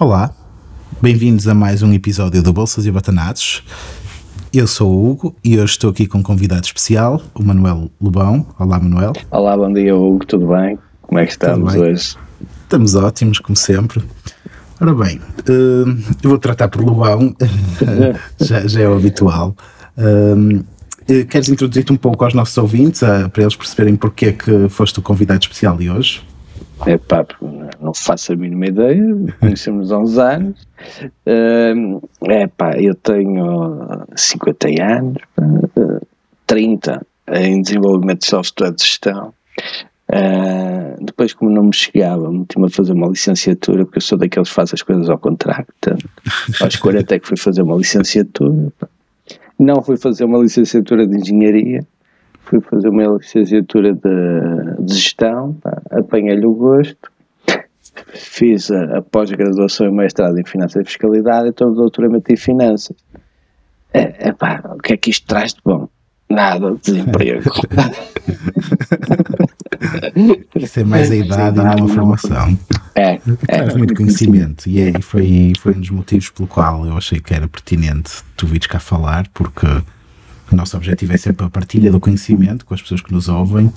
Olá, bem-vindos a mais um episódio do Bolsas e Batanados. Eu sou o Hugo e hoje estou aqui com um convidado especial, o Manuel Lobão. Olá, Manuel. Olá, bom dia, Hugo, tudo bem? Como é que estamos hoje? Estamos ótimos, como sempre. Ora bem, uh, eu vou tratar por Lobão, já, já, é o habitual. Uh, queres introduzir-te um pouco aos nossos ouvintes, uh, para eles perceberem porque é que foste o convidado especial de hoje? É pá, não faço a mínima ideia, conhecemos há uns anos. É pá, eu tenho 50 anos, 30 em desenvolvimento de software de gestão. Uh, depois, como não me chegava, meti-me a fazer uma licenciatura, porque eu sou daqueles que faz as coisas ao contrário. Portanto, aos 40 é que fui fazer uma licenciatura. Não fui fazer uma licenciatura de engenharia, fui fazer uma licenciatura de, de gestão, apanhei-lhe o gosto, fiz a, a pós-graduação e mestrado em Finanças e Fiscalidade, então o doutoramento em Finanças. É, pá, o que é que isto traz de bom? Nada, desemprego. Isso é mais a idade e não a formação. É, é. Traz muito conhecimento e, é, e foi, foi um dos motivos pelo qual eu achei que era pertinente tu vires cá falar, porque o nosso objetivo é sempre a partilha do conhecimento com as pessoas que nos ouvem.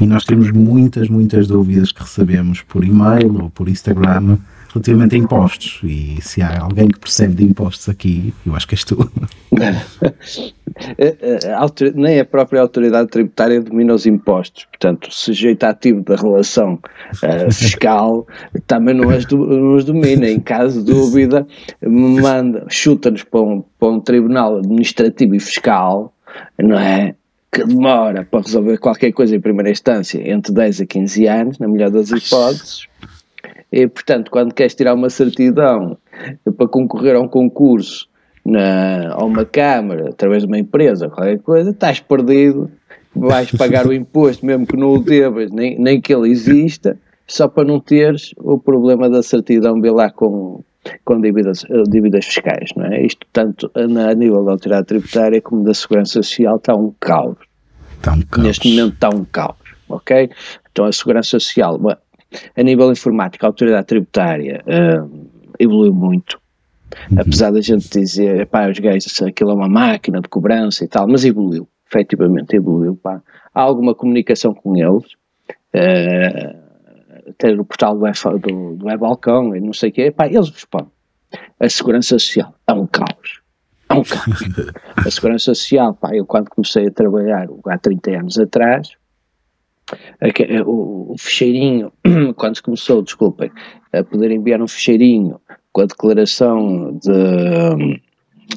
E nós temos muitas, muitas dúvidas que recebemos por e-mail ou por Instagram relativamente a impostos. E se há alguém que percebe de impostos aqui, eu acho que és tu. Nem a própria autoridade tributária domina os impostos, portanto, o sujeito ativo da relação uh, fiscal também não as, não as domina. Em caso de dúvida, manda, chuta-nos para um, para um tribunal administrativo e fiscal, não é? que demora para resolver qualquer coisa em primeira instância entre 10 a 15 anos, na melhor das hipóteses, e, portanto, quando queres tirar uma certidão para concorrer a um concurso, na, a uma Câmara, através de uma empresa, qualquer coisa, estás perdido, vais pagar o imposto, mesmo que não o devas, nem, nem que ele exista, só para não teres o problema da certidão de lá com, com dívidas, dívidas fiscais, não é? Isto tanto a nível da autoridade tributária como da segurança social está um caos. Está um caos. Neste momento está um caos, ok? Então a segurança social, a nível informático, a autoridade tributária uh, evoluiu muito. Uhum. Apesar da gente dizer, pá, os gajos, aquilo é uma máquina de cobrança e tal, mas evoluiu, efetivamente evoluiu, pá. Há alguma comunicação com eles, uh, ter o portal do, do, do e não sei o quê, pá, eles respondem. A segurança social é um caos. É um caos. a segurança social, pá, eu quando comecei a trabalhar há 30 anos atrás, o, o ficheirinho, quando se começou, desculpem, a poder enviar um ficheirinho com a declaração de,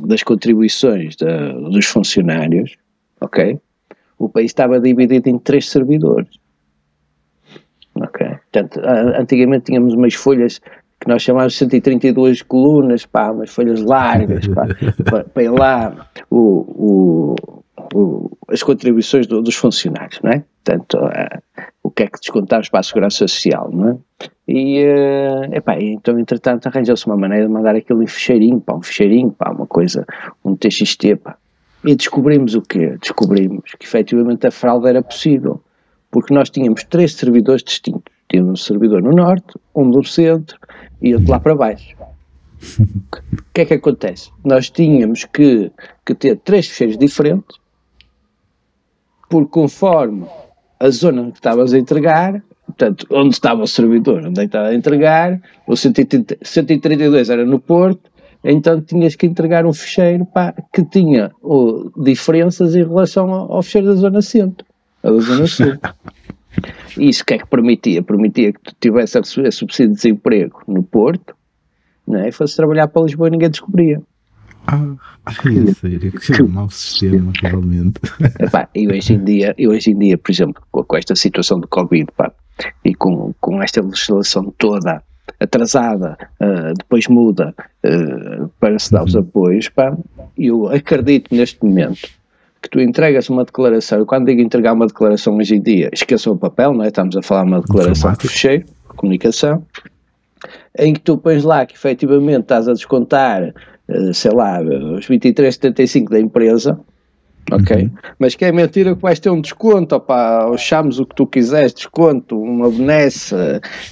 das contribuições de, dos funcionários, ok? O país estava dividido em três servidores. Ok? Portanto, antigamente tínhamos umas folhas que nós chamávamos de 132 colunas, pá, umas folhas largas, pá, para, para ir lá o, o o, as contribuições do, dos funcionários, não é? Portanto, uh, o que é que descontamos para a Segurança Social, não é? E, uh, epá, então, entretanto, arranjou-se uma maneira de mandar aquilo em fecheirinho, pá, um fecheirinho, pá, uma coisa, um TXT, pá. E descobrimos o quê? Descobrimos que efetivamente a fraude era possível, porque nós tínhamos três servidores distintos. Tínhamos um servidor no norte, um no centro e outro lá para baixo. O que é que acontece? Nós tínhamos que, que ter três fecheiros diferentes porque conforme a zona que estavas a entregar, portanto, onde estava o servidor, onde é estava a entregar, o 132 era no Porto, então tinhas que entregar um fecheiro pá, que tinha oh, diferenças em relação ao, ao fecheiro da Zona Centro, a da Zona Sul. Isso que é que permitia? Permitia que tu tivesse a receber subsídio de desemprego no Porto, não é? e fosse trabalhar para Lisboa e ninguém descobria. Ah, é sério, que mau sistema, realmente. Epá, e hoje em dia, e hoje em dia, por exemplo, com, esta situação do Covid, pá, e com, com esta legislação toda atrasada, uh, depois muda uh, para se dar os uhum. apoios, pá, eu acredito neste momento que tu entregas uma declaração, quando digo entregar uma declaração hoje em dia, esqueçam o papel, não é? Estamos a falar de uma declaração de fecheiro, comunicação, em que tu pões lá que efetivamente estás a descontar sei lá, os 23,75 da empresa, ok? Uhum. Mas que é mentira que vais ter um desconto, opá, chames o que tu quiseres, desconto, uma benesse,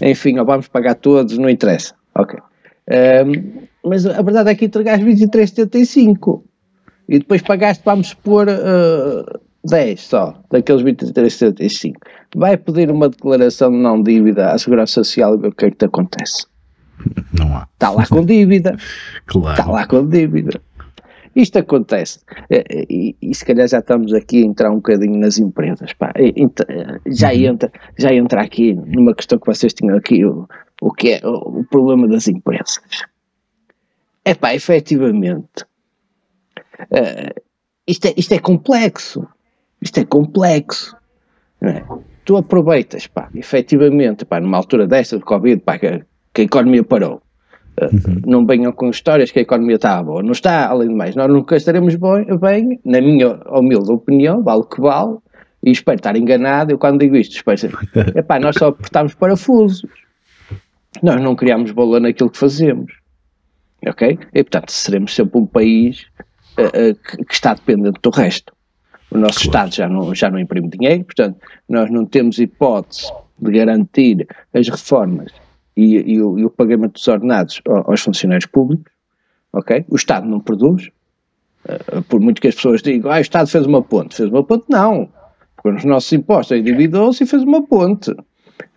enfim, ou vamos pagar todos, não interessa, ok? Um, mas a verdade é que entregaste 23,75 e depois pagaste, vamos supor, uh, 10 só, daqueles 23,75. Vai pedir uma declaração de não dívida à Segurança Social e ver o que é que te acontece. Não há. Está lá com dívida. Claro. Está lá com dívida. Isto acontece, e, e, e, se calhar já estamos aqui a entrar um bocadinho nas empresas, pá. já, uhum. entra, já entra aqui numa questão que vocês tinham aqui, o, o que é o, o problema das empresas. É pá, efetivamente, uh, isto, é, isto é complexo, isto é complexo, é? Tu aproveitas, pá, efetivamente, pá, numa altura desta de Covid, pá, que, que a economia parou, Uhum. Não venham com histórias que a economia está boa. Não está, além de mais, nós nunca estaremos bem, na minha humilde opinião, vale o que vale, e espero estar enganado. Eu, quando digo isto, espero ser, epá, nós só apertamos parafusos. Nós não criamos valor naquilo que fazemos. Ok? E, portanto, seremos sempre um país uh, uh, que, que, está dependente do resto. O nosso claro. Estado já não, já não imprime dinheiro, portanto, nós não temos hipótese de garantir as reformas e, e, o, e o, pagamento dos ordenados aos funcionários públicos, ok? O Estado não produz, uh, por muito que as pessoas digam, ah, o Estado fez uma ponte, fez uma ponte, não, porque os nossos impostos endividou-se e fez uma ponte,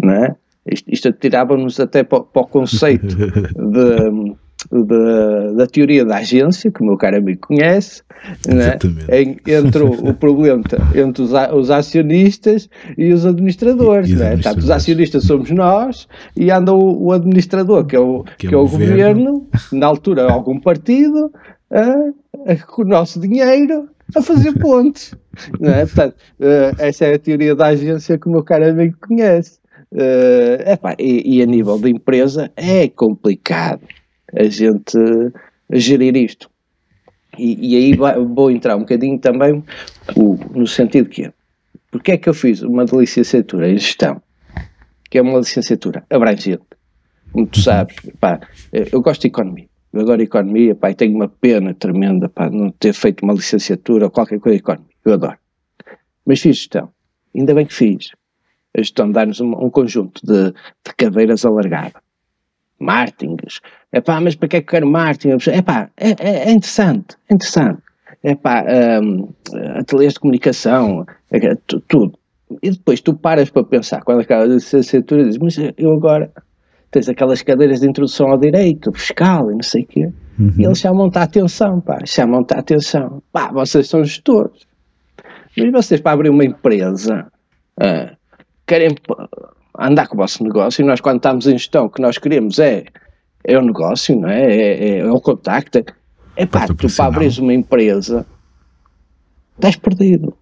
não é? Isto, isto atirava-nos até para, para o conceito de da, da teoria da agência, que o meu caro amigo conhece, né? em, entre o, o, problema entre os, os, acionistas e os administradores. E os, né? administradores. Portanto, os acionistas somos nós e anda o, o administrador, que é o, que, que é o governo. governo, na altura algum partido, a, a, com o nosso dinheiro a fazer pontes. né? Portanto, uh, essa é a teoria da agência que o meu caro amigo conhece. Uh, epá, e, e a nível de empresa é complicado a gente gerir isto. E, e aí vou entrar um bocadinho também o, no sentido que é, porque é que eu fiz uma licenciatura em gestão, que é uma licenciatura abrangente, como tu sabes, pá, eu gosto de economia, eu adoro economia, pá, e tenho uma pena tremenda, pá, não ter feito uma licenciatura ou qualquer coisa de economia, eu adoro. Mas fiz gestão, ainda bem que fiz. A gestão dá-nos um, um, conjunto de, de cadeiras alargada martins. É pá, mas para que é que eu quero marketing? É pá, é, é, é interessante, é interessante. É pá, um, ateliês de comunicação, é, tudo. E depois tu paras para pensar, quando acaba a licenciatura, dizes, mas eu agora tens aquelas cadeiras de introdução ao direito, fiscal e não sei o quê. Uhum. E eles chamam-te a atenção, pá, chamam-te a atenção. Pá, vocês são gestores. Mas vocês para abrir uma empresa, uh, querem andar com o vosso negócio, e nós quando estamos em gestão, o que nós queremos é, é o negócio, não é? É, é, é o contacto. É pá, tu para abrir uma empresa, estás perdido.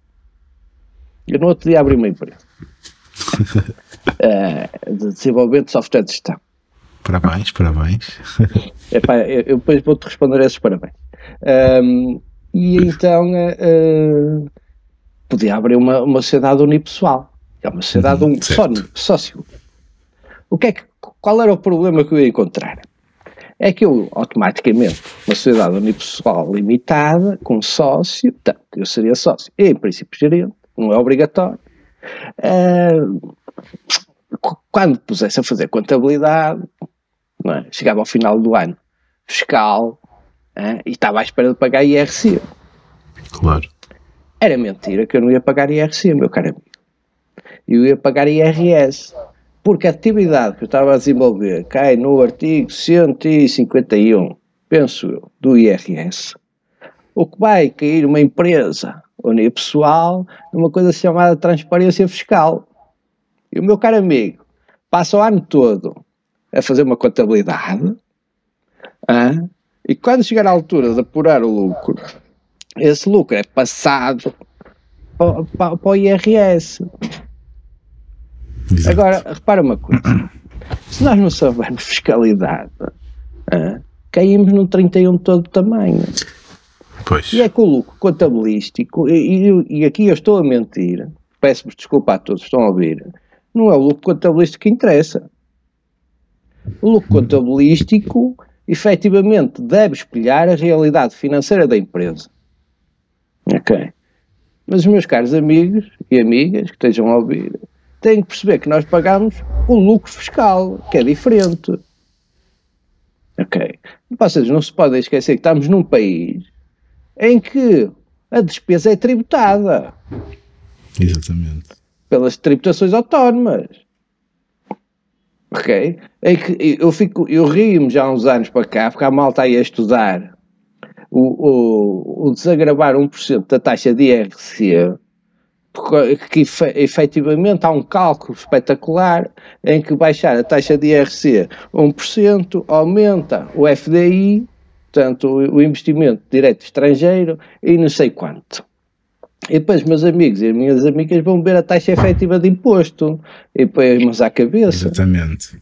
Eu no outro dia abri uma empresa uh, de desenvolvimento de software de gestão. Parabéns, parabéns. Epá, eu, eu depois vou-te responder esses parabéns. Um, e então uh, podia abrir uma, uma sociedade unipessoal. É uma sociedade uhum, um sócio. O que é que, qual era o problema que eu ia encontrar? É que eu, automaticamente, uma sociedade unipessoal limitada, com sócio, portanto, eu seria sócio, e, em princípio gerente, não é obrigatório. Uh, quando pusesse a fazer contabilidade, é? chegava ao final do ano fiscal uh, e estava à espera de pagar IRC. Claro. Era mentira que eu não ia pagar IRC, meu caro amigo eu ia pagar IRS. Porque a atividade que eu estava a desenvolver cai no artigo 151, penso eu, do IRS. O que vai cair uma empresa unipessoal numa coisa chamada transparência fiscal. E o meu caro amigo passa o ano todo a fazer uma contabilidade hein? e quando chegar à altura de apurar o lucro, esse lucro é passado para, para, para o IRS. Exato. Agora, repara uma coisa: se nós não soubermos fiscalidade, ah, caímos no 31 todo tamanho. Pois. E é com o lucro contabilístico, e, e, e aqui eu estou a mentir, peço-vos desculpa a todos que estão a ouvir, não é o lucro contabilístico que interessa. O lucro contabilístico, efetivamente, deve espelhar a realidade financeira da empresa. Ok? Mas os meus caros amigos e amigas que estejam a ouvir, têm que perceber que nós pagamos o lucro fiscal, que é diferente. Ok? Vocês não se podem esquecer que estamos num país em que a despesa é tributada. Exatamente. Pelas tributações autónomas. Ok? É que eu, fico, eu rio-me já há uns anos para cá, porque a malta aí a estudar o, o, o desagravar 1% da taxa de IRC, que efetivamente há um cálculo espetacular em que baixar a taxa de IRC 1% aumenta o FDI, portanto o investimento direto estrangeiro, e não sei quanto. E depois meus amigos e as minhas amigas vão ver a taxa efetiva de imposto e põem-nos à cabeça. Exatamente.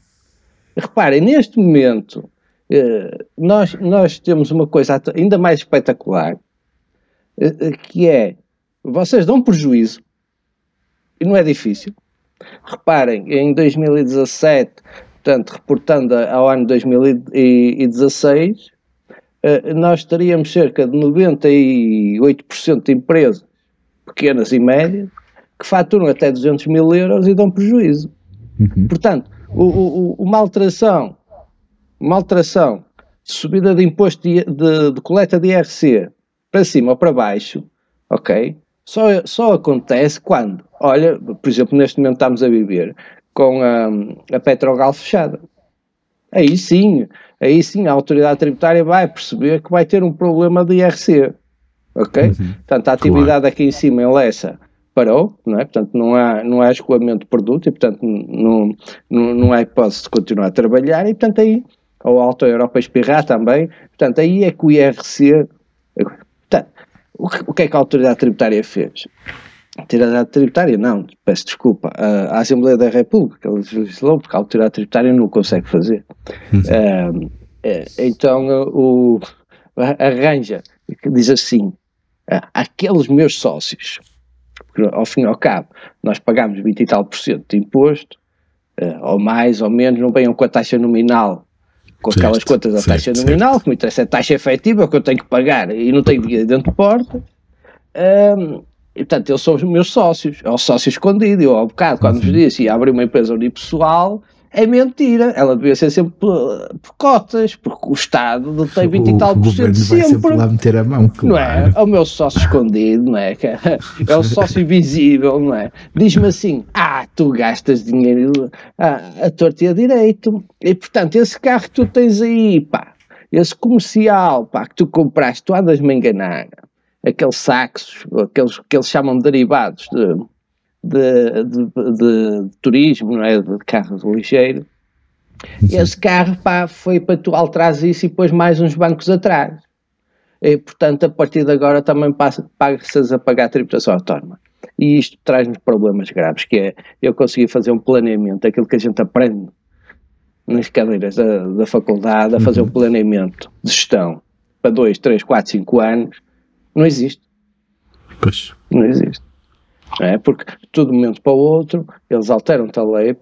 Reparem, neste momento, eh, nós, nós temos uma coisa ainda mais espetacular, eh, eh, que é, vocês dão prejuízo, não é difícil. Reparem, em 2017, portanto, reportando ao ano 2016, nós teríamos cerca de 98% de empresas pequenas e médias que faturam até 200 mil euros e dão prejuízo. Uhum. Portanto, o, o, uma alteração, uma alteração de subida de imposto de, de, de, coleta de IRC para cima ou para baixo, ok? Só, só acontece quando, olha, por exemplo, neste momento estamos a viver com a, a Petrogal fechada. Aí sim, aí sim a autoridade tributária vai perceber que vai ter um problema de IRC ok? Uhum. Portanto, a atividade claro. aqui em cima em Lessa parou, não é? Portanto, não há, não há escoamento de produto e, portanto, não, não, não há hipótese de continuar a trabalhar e, portanto, aí, ou a Alta Europa espirrar também, portanto, aí é que o IRC, o que, o que é que a autoridade tributária fez? A autoridade tributária, não, peço desculpa, a, a Assembleia da República legislou porque a autoridade tributária não o consegue fazer. Uhum. é, então, o, arranja, diz assim, aqueles meus sócios, porque ao fim e ao cabo nós pagamos 20 e tal por cento de imposto, uh, ou mais ou menos, não venham com a taxa nominal, com certo, aquelas contas da certo, taxa nominal, certo. que me interessa é a taxa efetiva que eu tenho que pagar e não tenho dinheiro dentro de porta. Um, e, portanto, eles são os meus sócios, é o sócio escondido. Eu, ao bocado, quando uhum. vos disse, ia abrir uma empresa unipessoal, é mentira. Ela devia ser sempre por, cotas, porque o Estado tem 20 o, e tal por cento sempre. Vai lá meter a mão, claro. Não é? É o meu sócio escondido, não é? É o sócio invisível, não é? Diz-me assim: ah, tu gastas dinheiro a, a torta e a direito. E portanto, esse carro que tu tens aí, pá, esse comercial, pá, que tu compraste, tu andas-me a enganar. Aqueles sacos, aqueles que eles chamam de derivados de de, de, de, turismo, não é? De carro ligeiro. Sim. Esse carro pá, foi para tu alterares isso e depois mais uns bancos atrás. E, portanto, a partir de agora também paga-se a pagar a tributação autónoma. E isto traz-nos problemas graves, que é eu conseguir fazer um planeamento, aquilo que a gente aprende nas cadeiras da, da faculdade, a fazer uhum. um planeamento de gestão para 2, 3, 4, 5 anos, não existe. Pois. Não existe é? Porque de um momento para o outro eles alteram-te a lei,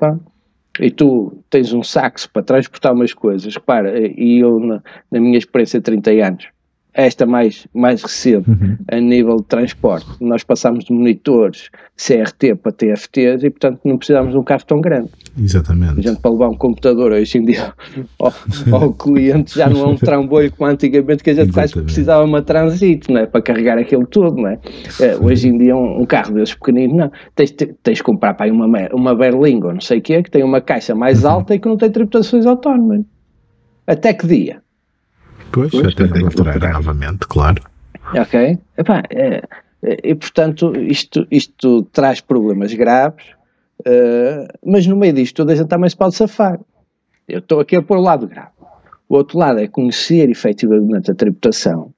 e tu tens um saxo para transportar umas coisas, para, e eu na, na minha experiência de 30 anos, esta mais, mais recente, uhum. a nível de transporte, nós passamos de monitores CRT para TFTs e, portanto, não precisamos de um carro tão grande. Exatamente. A gente, para levar um computador hoje em dia ao, ao cliente, já não é um trambolho como antigamente, que a gente quase precisava de uma transito, não é? Para carregar aquilo tudo, não é? é hoje em dia, um, um, carro desses pequeninos, não. Tens, tens de comprar para aí uma, uma Berlingo, não sei o quê, que tem uma caixa mais uhum. alta e que não tem tributações autónomas. Até que dia? Pois, pois até alterar novamente, claro. Ok. Epá, é, é, e portanto, isto, isto traz problemas graves, uh, mas no meio disto toda a gente também se pode safar. Eu estou aqui a pôr o lado grave. O outro lado é conhecer efetivamente a tributação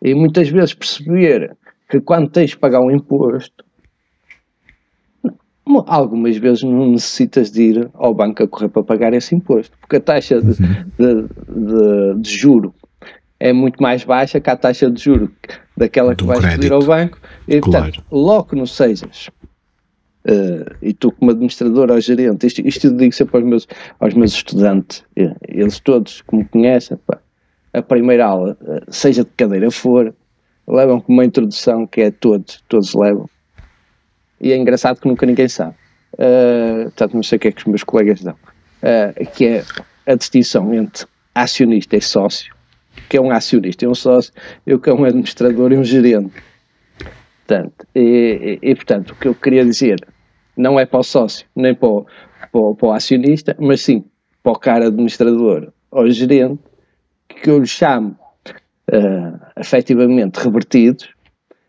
e muitas vezes perceber que quando tens de pagar um imposto, algumas vezes não necessitas de ir ao banco a correr para pagar esse imposto, porque a taxa de, uhum. de, de, de juro é muito mais baixa que a taxa de juro daquela que vais crédito. pedir ao banco. E, claro. portanto, logo que não sejas, uh, e tu como administrador ou gerente, isto, isto eu digo sempre aos meus, aos meus estudantes, eles todos que me conhecem, pá, a primeira aula, uh, seja de cadeira for, levam como uma introdução que é todos, todos levam e é engraçado que nunca ninguém sabe. Uh, portanto, não sei o que é que os meus colegas dão, uh, que é a distinção entre acionista e sócio, que é um acionista e um sócio, eu que é um administrador e um gerente. Portanto, e, e, e, portanto, o que eu queria dizer não é para o sócio, nem para o, para para o acionista, mas sim para o cara administrador ou gerente, que eu lhe chamo uh, revertidos,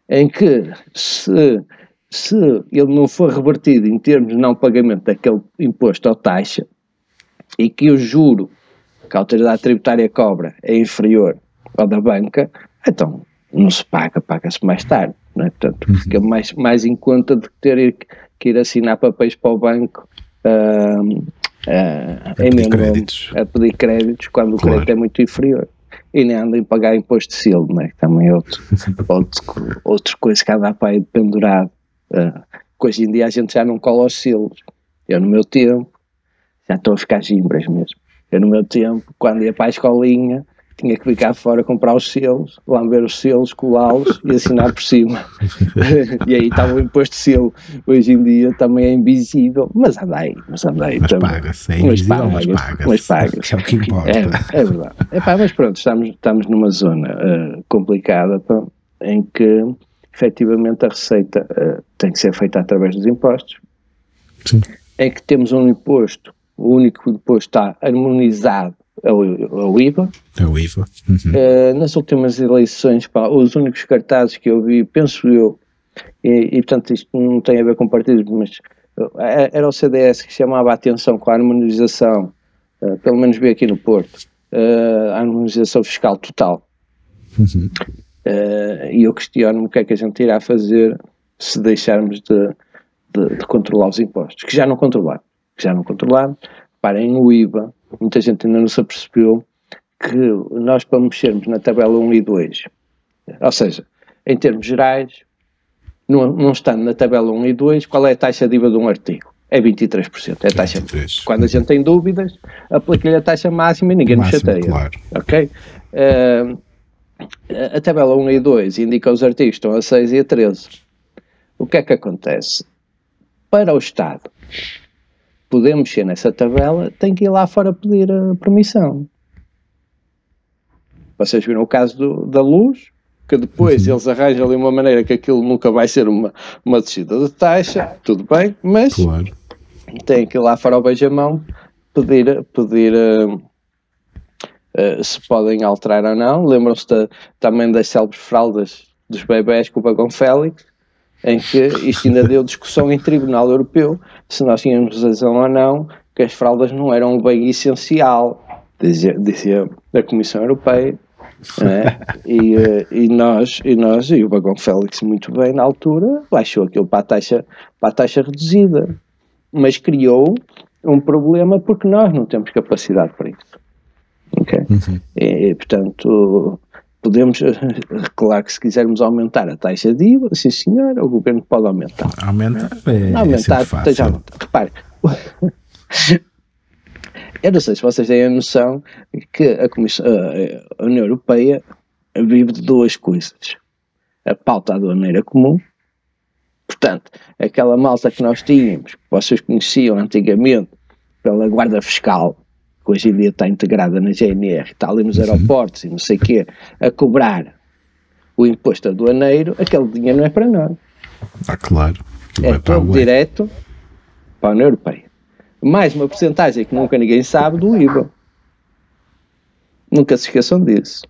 em que se, se ele não for revertido em termos de não pagamento daquele imposto ou taxa, e que o juro que a autoridade tributária cobra é inferior ao da banca, então não se paga, paga-se mais tarde. Não é? Portanto, uhum. fica mais, mais em conta de ter que ir assinar papéis para o banco uh, uh, em pedir créditos. a pedir créditos quando claro. o crédito é muito inferior. E nem andam em pagar imposto de selo, não é? também é outro, outro, outra coisa que anda para aí pendurado. Uh, hoje em dia a gente já não cola os selos. Eu no meu tempo, já estou a ficar gimbras mesmo. Eu no meu tempo, quando ia para a escolinha, tinha que ficar fora comprar os selos, lamber os selos, colá-los e assinar por cima. e aí estava o imposto de selo. Hoje em dia também é invisível, mas anda aí, mas anda aí. Mas paga-se, é invisível, mas paga-se. Mas paga é o que importa. É, é verdade. Epá, mas pronto, estamos, estamos numa zona uh, complicada pá, em que efetivamente a receita uh, tem que ser feita através dos impostos. Sim. Em que temos um imposto, o único imposto está harmonizado é o, é IVA. É o IVA. Uhum. Uh, nas últimas eleições, pá, os únicos cartazes que eu vi, penso eu, e, e portanto isto não tem a ver com partidos, mas uh, era o CDS que chamava a atenção com a harmonização, uh, pelo menos vi aqui no Porto, a harmonização fiscal total. Uhum. E eu questiono-me o que é que a gente irá fazer se deixarmos de, de, de controlar os impostos, que já não controlaram, que já não controlaram. Parem no IVA, muita gente ainda não se apercebeu que nós para mexermos na tabela 1 e 2, ou seja, em termos gerais, não, não estando na tabela 1 e 2, qual é a taxa de IVA de um artigo? É 23%, é a taxa. 23. Quando a gente tem dúvidas, aplica-lhe a taxa máxima e ninguém nos chateia. Claro. Ok? Uh, a tabela 1 e 2 indica os artigos estão a 6 e a 13. O que é que acontece? Para o Estado, poder mexer nessa tabela, tem que ir lá fora pedir a permissão. Vocês viram o caso do, da luz, que depois eles arranjam ali uma maneira que aquilo nunca vai ser uma, uma descida de taxa, tudo bem, mas claro. tem que ir lá fora ao beijamão pedir, pedir uh, uh, se podem alterar ou não. Lembram-se também das célebres fraldas dos bebés com o vagão Félix, em que isto ainda deu discussão em Tribunal Europeu se nós tínhamos razão ou não que as fraldas não eram um bem essencial, dizia, dizia a Comissão Europeia. É? e, eh, e, nós, e nós, e o Bagão Félix muito bem na altura, baixou aquilo para a taxa, para a taxa reduzida, mas criou um problema porque nós não temos capacidade para isso. Okay? Uhum. E, portanto, podemos, claro que se quisermos aumentar a taxa de IVA, sim senhor, o governo pode aumentar. Aumentar é, aumentar, é esteja Repare, eu não sei se vocês têm a noção que a, Comissão, a União Europeia vive de duas coisas. A pauta aduaneira comum, portanto, aquela malta que nós tínhamos, que vocês conheciam antigamente pela guarda fiscal, que hoje em dia está integrada na GNR, está ali nos aeroportos e não sei o quê, a cobrar o imposto aduaneiro, aquele dinheiro não é para nós. Ah, claro. É todo direto para a União Europeia. Mais uma porcentagem que nunca ninguém sabe do IVA. Nunca se esqueçam disso.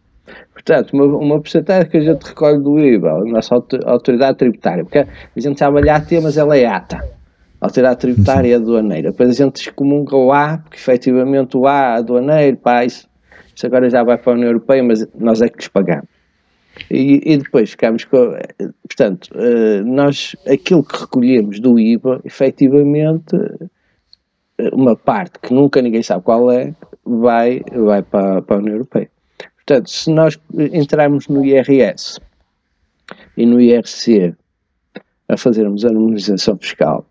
Portanto, uma, uma porcentagem que a gente recolhe do IVA, a nossa autoridade tributária, porque a gente sabe olhar temas, ela é ata autoridade tributária e aduaneira. Depois a gente excomunga o A, porque efetivamente o A, aduaneiro, pá, isso, isso agora já vai para a União Europeia, mas nós é que lhes pagamos. E, e depois ficamos com. Portanto, eh, nós, aquilo que recolhemos do IVA, efetivamente, eh, uma parte que nunca ninguém sabe qual é, vai, vai para, para a União Europeia. Portanto, se nós entrarmos no IRS e no IRC a fazermos a harmonização fiscal,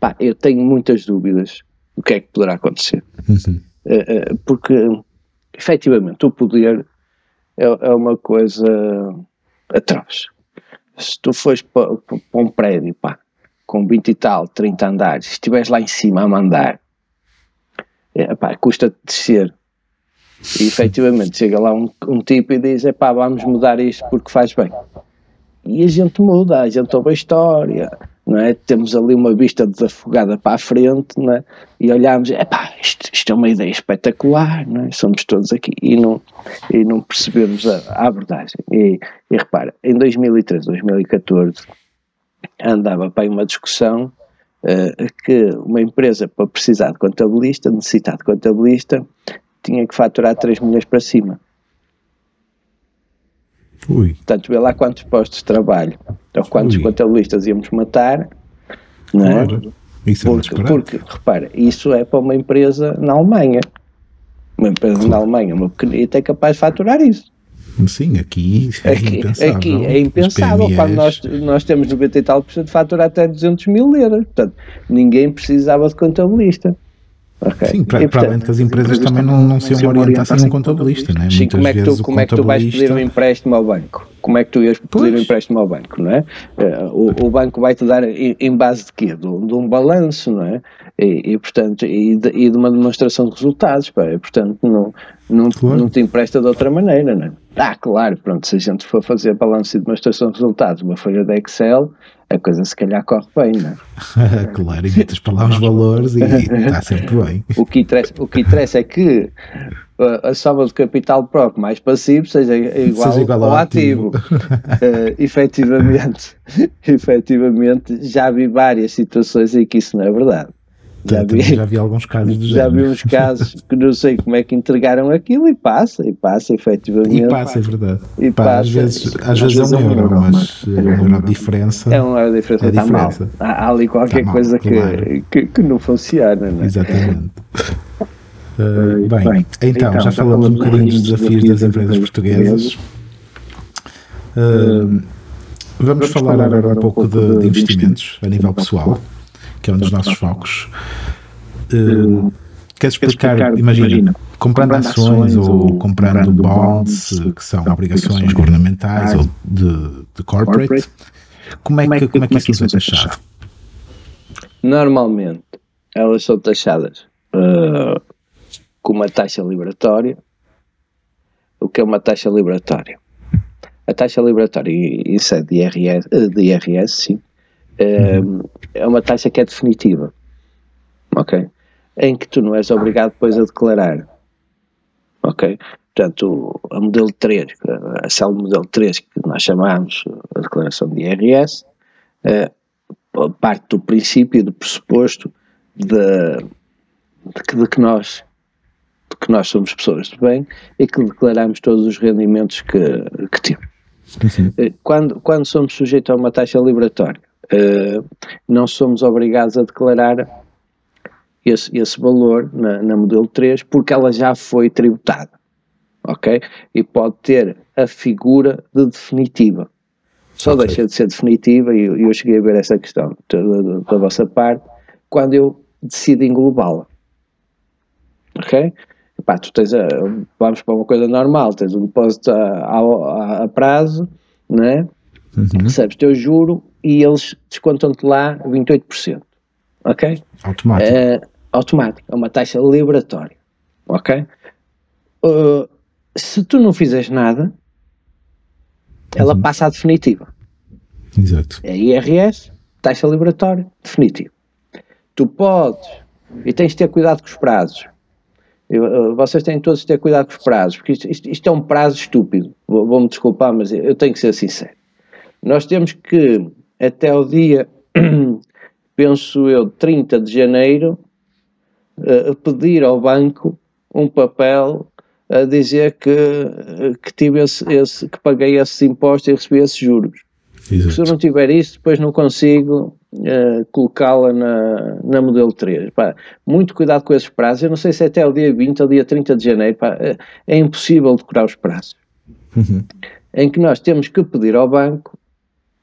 Pá, eu tenho muitas dúvidas do que é que poderá acontecer. Uhum. Uh, uh, porque, efetivamente, o poder é, é uma coisa atroz. Se tu fores para, para um prédio, pá, com 20 e tal, 30 andares, se estiveres lá em cima a mandar, é, pá, custa descer E efetivamente chega lá um, um tipo e diz: pá, vamos mudar isto porque faz bem. E a gente muda, a gente ouve a história, é? Temos ali uma vista desafogada para a frente, é? E olhamos, é pá, isto, isto, é uma ideia espetacular, é? Somos todos aqui e não, e não percebemos a, a abordagem. E, e repara, em 2013, 2014, andava para uma discussão uh, que uma empresa, para precisar de contabilista, necessitar de contabilista, tinha que faturar 3 milhões para cima. Ui. Portanto, vê lá quantos postos de trabalho, então quantos Ui. contabilistas íamos matar, não é? Claro. Isso é Porque, inesperado. porque, repara, isso é para uma empresa na Alemanha. Uma empresa na Alemanha, uma pequenita, é capaz de faturar isso. Sim, aqui é Aqui, impensável. aqui é impensável. Quando nós, nós temos 90 e tal por cento de faturar até 200 mil euros. Portanto, ninguém precisava de contabilista. Ok? Sim, para, E, para além portanto, que as empresas também não, não se iam orientar sem um contabilista, não é? Sim, Muitas como é, que vezes tu, como é que tu vais pedir um empréstimo ao banco? Como é que tu ias pedir Pois. um empréstimo ao banco, não é? Eh, O, o banco vai-te dar em, base de quê? De, um- de um balanço, não é? E, e, portanto, e de, e de uma demonstração de resultados, pá. E, portanto, não, não, Claro. não te empresta de outra maneira, não é? Ah, claro, pronto, se a gente for fazer balanço e demonstração de resultados, uma folha de Excel, a coisa se calhar corre bem, não é? claro, e metes para lá os valores e está sempre bem. O que interessa, o que interessa é que a, a soma do capital próprio mais passivo seja igual, Seja igual ao ao ativo. Eh, efetivamente, efetivamente, já vi várias situações em que isso não é verdade. Já vi, já vi alguns casos do já vi uns casos que não sei como é que entregaram aquilo e passa, e passa efetivamente. E passa, é verdade. E Pá, passa. às vezes, às vezes é um euro, mas é um euro de diferença. É uma diferença, É está mal. Há, há ali qualquer mal, coisa que, claro. que, que não funciona, não é? Exatamente. Uh, bem, Bem, então, então, já já falamos um bocadinho dos desafios das empresas portuguesas. Uh, vamos falar agora um pouco de, de investimentos a nível pessoal, que é um dos nossos focos. Uh, queres explicar, explicar, imagina, imagina, comprando comprando ações ações ou comprando bonds, que são obrigações governamentais ou de, de corporate, corporate, como é que, como é que isso nos é taxado? Normalmente, elas são taxadas uh, com uma taxa liberatória. O que é uma taxa liberatória? A taxa liberatória, isso é de IRS, eh, de IRS sim, eh, é uma taxa que é definitiva, ok? Em que tu não és obrigado depois a declarar, ok? Portanto, a modelo 3, a célula modelo 3 que nós chamamos a declaração de IRS, eh, parte do princípio, do pressuposto de, de, que, de que nós de que nós somos pessoas de bem e que declaramos todos os rendimentos que, que temos. Eh, Quando, quando somos sujeitos a uma taxa liberatória, não somos obrigados a declarar esse, esse valor na, na modelo 3 porque ela já foi tributada, ok? E pode ter a figura de definitiva. Só Ok. deixa de ser definitiva, e eu, eu cheguei a ver essa questão da, da- da vossa parte, quando eu decido englobá-la. Ok? Epá, tu tens a, vamos para uma coisa normal, tens um depósito a, a, a prazo, né? Uhum. recebes teu juro e eles descontam-te lá 28%. Ok? Automático. É automático, é uma taxa liberatória. Ok? Uh, se tu não fizeres nada, ela Uhum. passa à definitiva. Exato. É IRS, taxa liberatória, definitivo. Tu podes, e tens de ter cuidado com os prazos. Eu, uh, vocês têm todos de ter cuidado com os prazos, porque isto, isto- isto é um prazo estúpido. Vou- Vou-me desculpar, mas eu tenho que ser sincero. Nós temos que, até o dia, penso eu, 30 de janeiro, uh, pedir ao banco um papel a dizer que, que, tive esse, esse- que paguei esses impostos e recebi esses juros. Se eu Exato. não tiver isso, depois não consigo eh, colocá-la na, na modelo 3. Pá, muito cuidado com esses prazos. Eu não sei se é até o dia 20 ou dia 30 de janeiro. pá, é, é impossível decorar os prazos. Uhum. Em que nós temos que pedir ao banco,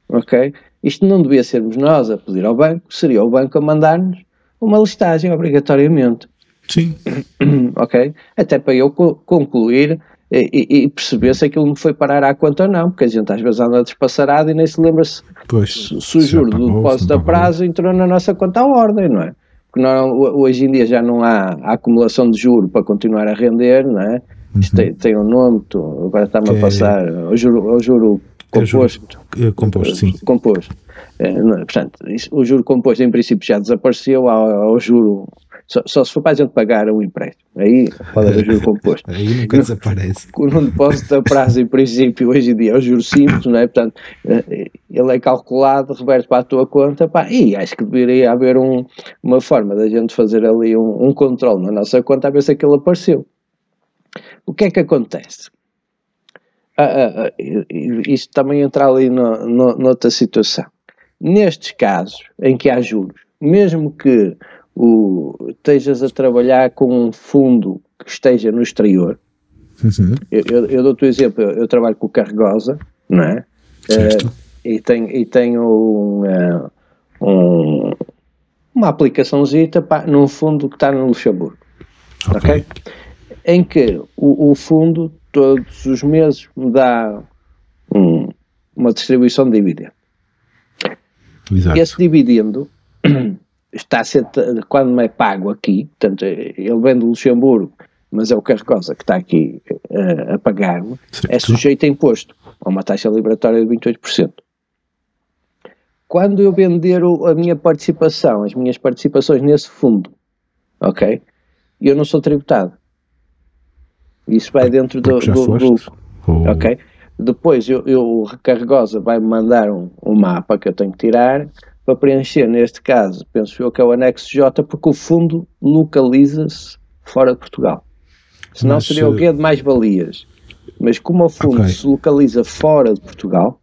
ok? Isto não devia sermos nós a pedir ao banco, seria o banco a mandar-nos uma listagem, obrigatoriamente Sim, ok? Até para eu co- concluir e, e- perceber se aquilo me foi parar à conta ou não, porque a gente às vezes anda despassarado e nem se lembra se, pois. se, o juro do depósito a prazo entrou na nossa conta à ordem, não é? Porque não, hoje em dia já não há acumulação de juro para continuar a render, não é? Isto tem, tem um nome, tu, agora está-me a é- passar, o juro, o juro É o juro- composto. eh, composto, sim. Composto. É, portanto, o juro composto em princípio já desapareceu ao, ao juro. Só, só se for para a gente pagar um empréstimo. Aí pode haver juro composto. Aí nunca desaparece. Com um depósito a prazo, em princípio, hoje em dia é o juro simples, não é? Portanto, ele é calculado, reverte para a tua conta, pá, e acho que deveria haver um- uma forma da gente fazer ali um, um controle na nossa conta a ver se aquilo apareceu. O que é que acontece? Ah, ah, ah, isto também entra ali no, no, noutra situação. Nestes casos em que há juros, mesmo que o, estejas a trabalhar com um fundo que esteja no exterior, Uhum. eu, eu, eu dou-te o exemplo, eu, eu trabalho com o Carregosa, não é? Eh, e, tenho, e tenho um, eh, um- uma aplicaçãozita pá, num fundo que está no Luxemburgo, ok? Ok. Em que o, o fundo todos os meses me dá um- uma distribuição de dividendo. Exato. Esse dividendo está a ser, quando me é pago aqui, portanto, ele vem do Luxemburgo, mas é o Carregosa que está aqui eh, a pagar-me, é sujeito a imposto, a uma taxa liberatória de 28%. Quando eu vender o- a minha participação, as minhas participações nesse fundo, ok? Eu não sou tributado. Isso vai dentro do, do, do. Ou- Ok? Depois eu, eu, o Recarregosa vai-me mandar um, um mapa que eu tenho que tirar para preencher, neste caso, penso eu que é o anexo J, porque o fundo localiza-se fora de Portugal. Senão Mas, seria o eh, quê de mais-valias. Mas como o fundo Ok. se localiza fora de Portugal,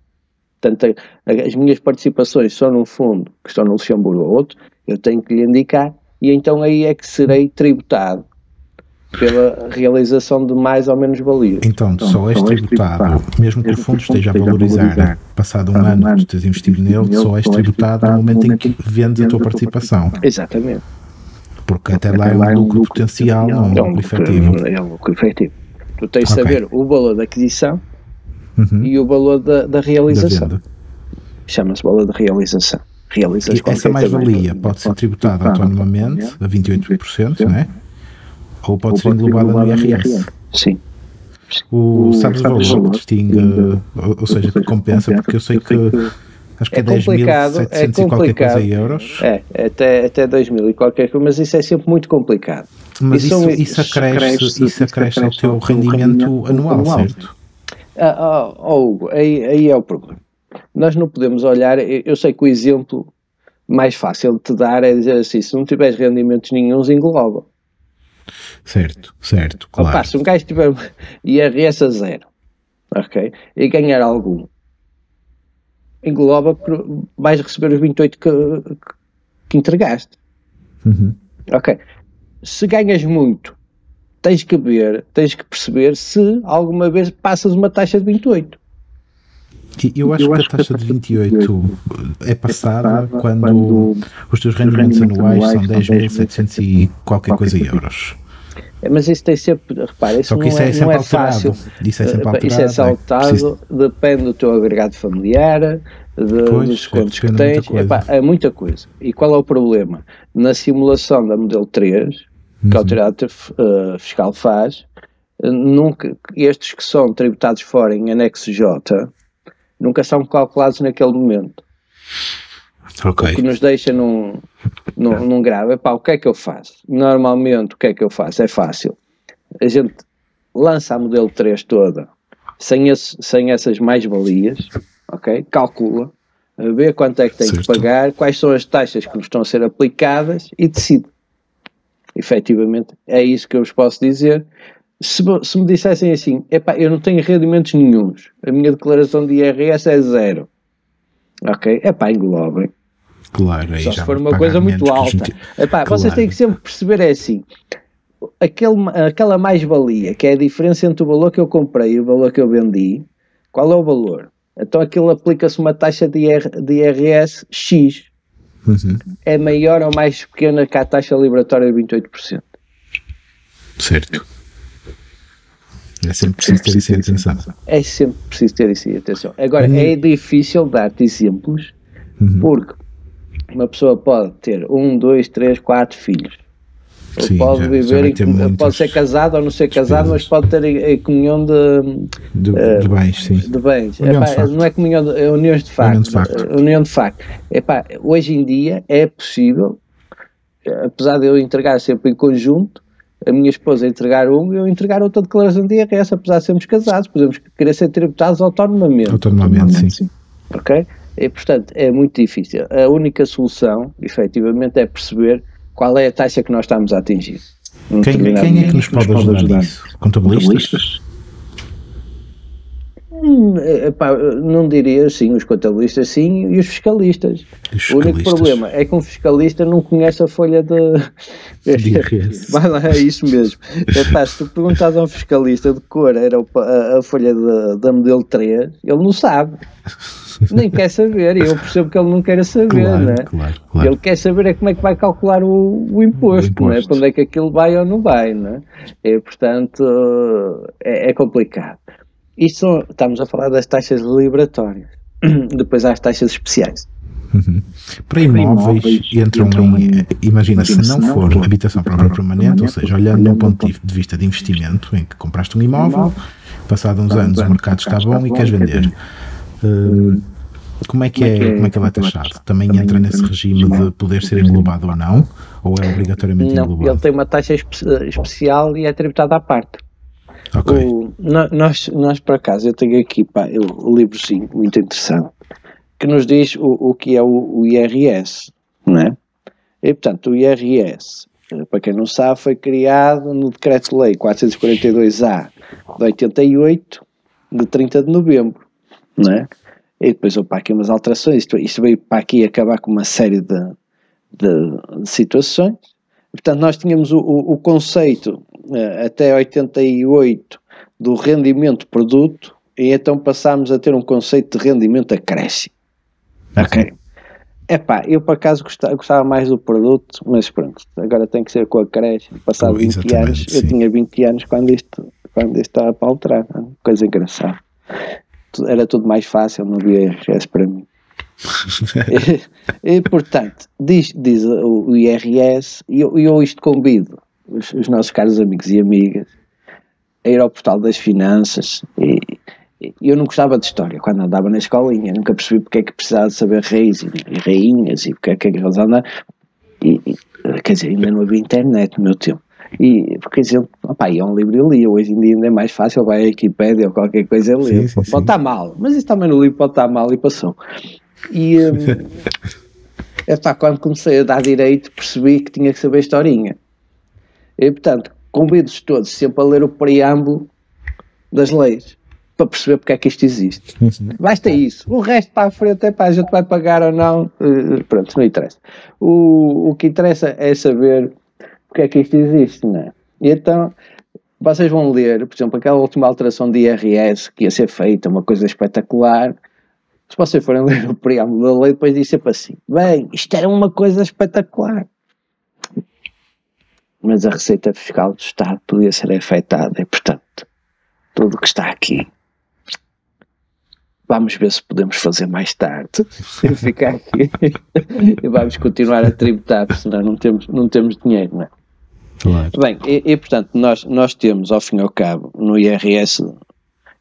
portanto, as minhas participações só num fundo que estão no Luxemburgo ou outro, eu tenho que lhe indicar e então aí é que serei tributado pela realização de mais ou menos valias. Então, tu só és tributado, mesmo que o fundo esteja a valorizar, passado um ano que tu tens investido nele, só és tributado no momento em que vendes a tua participação. Exatamente. Porque até lá é um lucro potencial, não É um lucro efetivo. é um lucro efetivo. Tu tens de saber o valor da aquisição Uhum. e o valor da, realização. Chama-se valor de realização. Realizas essa mais-valia pode ser tributada autonomamente a 28%, não é? Ou pode ser englobada no IRS. Sim. O, sabes o valor que distingue, ou, ou seja, que compensa, porque eu sei que acho que é, É complicado, 10.700 é e qualquer coisa euros, É, até, até 2000 e qualquer coisa, mas isso é sempre muito complicado. mas isso, são- isso, acresce, isso acresce ao teu rendimento anual, certo? Ah, oh, oh, Hugo, aí, aí é o problema. Nós não podemos olhar, eu, eu sei que o exemplo mais fácil de te dar é dizer assim, se não tiveres rendimentos nenhuns, engloba. Certo, certo, Opa, claro. se um gajo tiver IRS a zero, ok, e ganhar algum, engloba, vais receber os 28 que, que entregaste. Uhum. Ok. Se ganhas muito, tens que ver, tens que perceber se alguma vez passas uma taxa de 28. E Eu acho que a taxa de 28 é passada quando os teus rendimentos anuais são 10.700 e qualquer coisa euros. É, Mas isso tem sempre, repara, isso Só que não isso é, é não sempre é alterado. fácil. Isso é sempre Eh, alterado. Isso é é saltado, preciso- depende do teu agregado familiar, de, Pois, dos descontos que muita tens, coisa. Epá, é muita coisa. E qual é o problema? Na simulação da modelo 3, que Uhum. a autoridade eh, fiscal faz, eh, nunca, estes que são tributados fora em anexo J, nunca são calculados naquele momento. Ok. que nos deixa num, num, num grave. Epá, o que é que eu faço? Normalmente, o que é que eu faço? É fácil. A gente lança a modelo 3 toda sem, esse, sem essas mais-valias, ok? Calcula, vê quanto é que tem que Certo. pagar, quais são as taxas que nos estão a ser aplicadas e decide. Efetivamente, é isso que eu vos posso dizer. Se, se me dissessem assim, epá, eu não tenho rendimentos nenhuns, a minha declaração de IRS é zero. Ok? Epá, englobem. Claro, aí Só já se for uma coisa muito alta. gente- Epá, Vocês Claro. têm que sempre perceber é assim. Aquele, aquela mais-valia, que é a diferença entre o valor que eu comprei e o valor que eu vendi, qual é o valor? Então aquilo aplica-se uma taxa de, IR, de IRS X. Uhum. É maior ou mais pequena que a taxa liberatória de 28%. Certo. É sempre preciso ter isso em atenção. É sempre preciso ter isso em atenção. Agora, Uhum. é difícil dar-te exemplos, Uhum. porque uma pessoa pode ter um, dois, três, quatro filhos. Sim, pode já- já viver, ter pode ser casado ou não ser casado, mas pode ter em, em comunhão de, De, eh, de bens, sim. de bens. De Epá, facto. não é comunhão de, é uniões de facto. União de facto. eh, União de facto. Epá, hoje em dia é possível, eh, apesar de eu entregar sempre em conjunto, a minha esposa entregar um e eu entregar outra declaração de IRS, apesar de sermos casados, podemos querer ser tributados autonomamente. Autonomamente, sim. Ok? E, portanto, é muito difícil. A única solução, efetivamente, é perceber qual é a taxa que nós estamos a atingir. Quem, determinado quem é que nos pode ajudar nisso? Contabilistas? É, epá, não diria sim, os contabilistas sim e os fiscalistas. Os O único fiscalistas? problema é que um fiscalista não conhece a folha de. De. Vai lá, é isso mesmo. Epá, se tu perguntas a um fiscalista de cor era a, a folha da- da modelo 3, ele não sabe. Nem quer saber, e eu percebo que ele não quer saber, Claro, né? claro, claro. Ele quer saber é como é que vai calcular o, o imposto, O é? imposto. para onde é que aquilo vai ou não vai, não é? E, portanto, é, é complicado. Estamos a falar das taxas liberatórias. Depois há as taxas especiais. Para imóveis imóveis entram entram em. em- Imagina, se não for habitação própria permanente, ou seja, olhando num ponto de de vista de investimento, em que compraste um imóvel, passado uns anos o mercado está bom e queres vender. Uh, Como é que é, como é que ele é taxado? Também entra nesse regime de poder ser englobado ou não? Ou é obrigatoriamente Não, ele englobado? tem uma taxa espe- especial e é tributada à parte. O- nós, nós, por acaso, eu tenho aqui pá, o livrozinho muito interessante que nos diz o, o que é o, o IRS, não é? E, portanto, o IRS, eh, para quem não sabe, foi criado no Decreto-Lei 442-A de 88, de 30 de novembro, não é? E depois houve aqui umas alterações, isto, isto veio para aqui acabar com uma série de, de, de situações. Portanto, nós tínhamos o, o, o conceito eh, até 88 do rendimento produto e então passámos a ter um conceito de rendimento acréscimo. Ok. Epá, eu por acaso gostava, gostava mais do produto, mas pronto, agora tem que ser com acréscimo. Passado Oh, 20 exatamente, anos, eu sim. tinha 20 anos quando isto, quando isto estava para alterar, é? coisa engraçada. Era tudo mais fácil, não havia IRS para mim. e, portanto, diz, diz o, o IRS, e eu, eu isto convido os, os nossos caros amigos e amigas a ir ao portal das finanças. E, e eu não gostava de história quando andava na escolinha, nunca percebi porque é que precisava de saber reis e, e rainhas e porque é que eles andam. E, e, quer dizer, ainda não havia internet no meu tempo. E, porque dizer, opá, é um livro eu li, hoje em dia ainda é mais fácil, vai à Wikipédia ou qualquer coisa e lê. Pode sim. estar mal, mas isso também no livro pode estar mal e passou. E epá, quando comecei a dar direito percebi que tinha que saber historinha. E portanto, convido-os todos sempre a ler o preâmbulo das leis para perceber porque é que isto existe. Basta isso. O resto para a frente, é pá, a gente vai pagar ou não. eh, pronto, não interessa. O, o que interessa é saber porque é que isto existe, não é? E então, vocês vão ler, por exemplo, aquela última alteração de IRS que ia ser feita, uma coisa espetacular. Se vocês forem ler o preâmbulo da lei, depois diz sempre assim: bem, isto era uma coisa espetacular. Mas a receita fiscal do Estado podia ser afetada e, portanto, tudo o que está aqui vamos ver se podemos fazer mais tarde e ficar aqui e vamos continuar a tributar, porque senão não temos, não temos dinheiro, não é? Claro. Bem, e, e, portanto, nós, nós temos, ao fim e ao cabo, no IRS,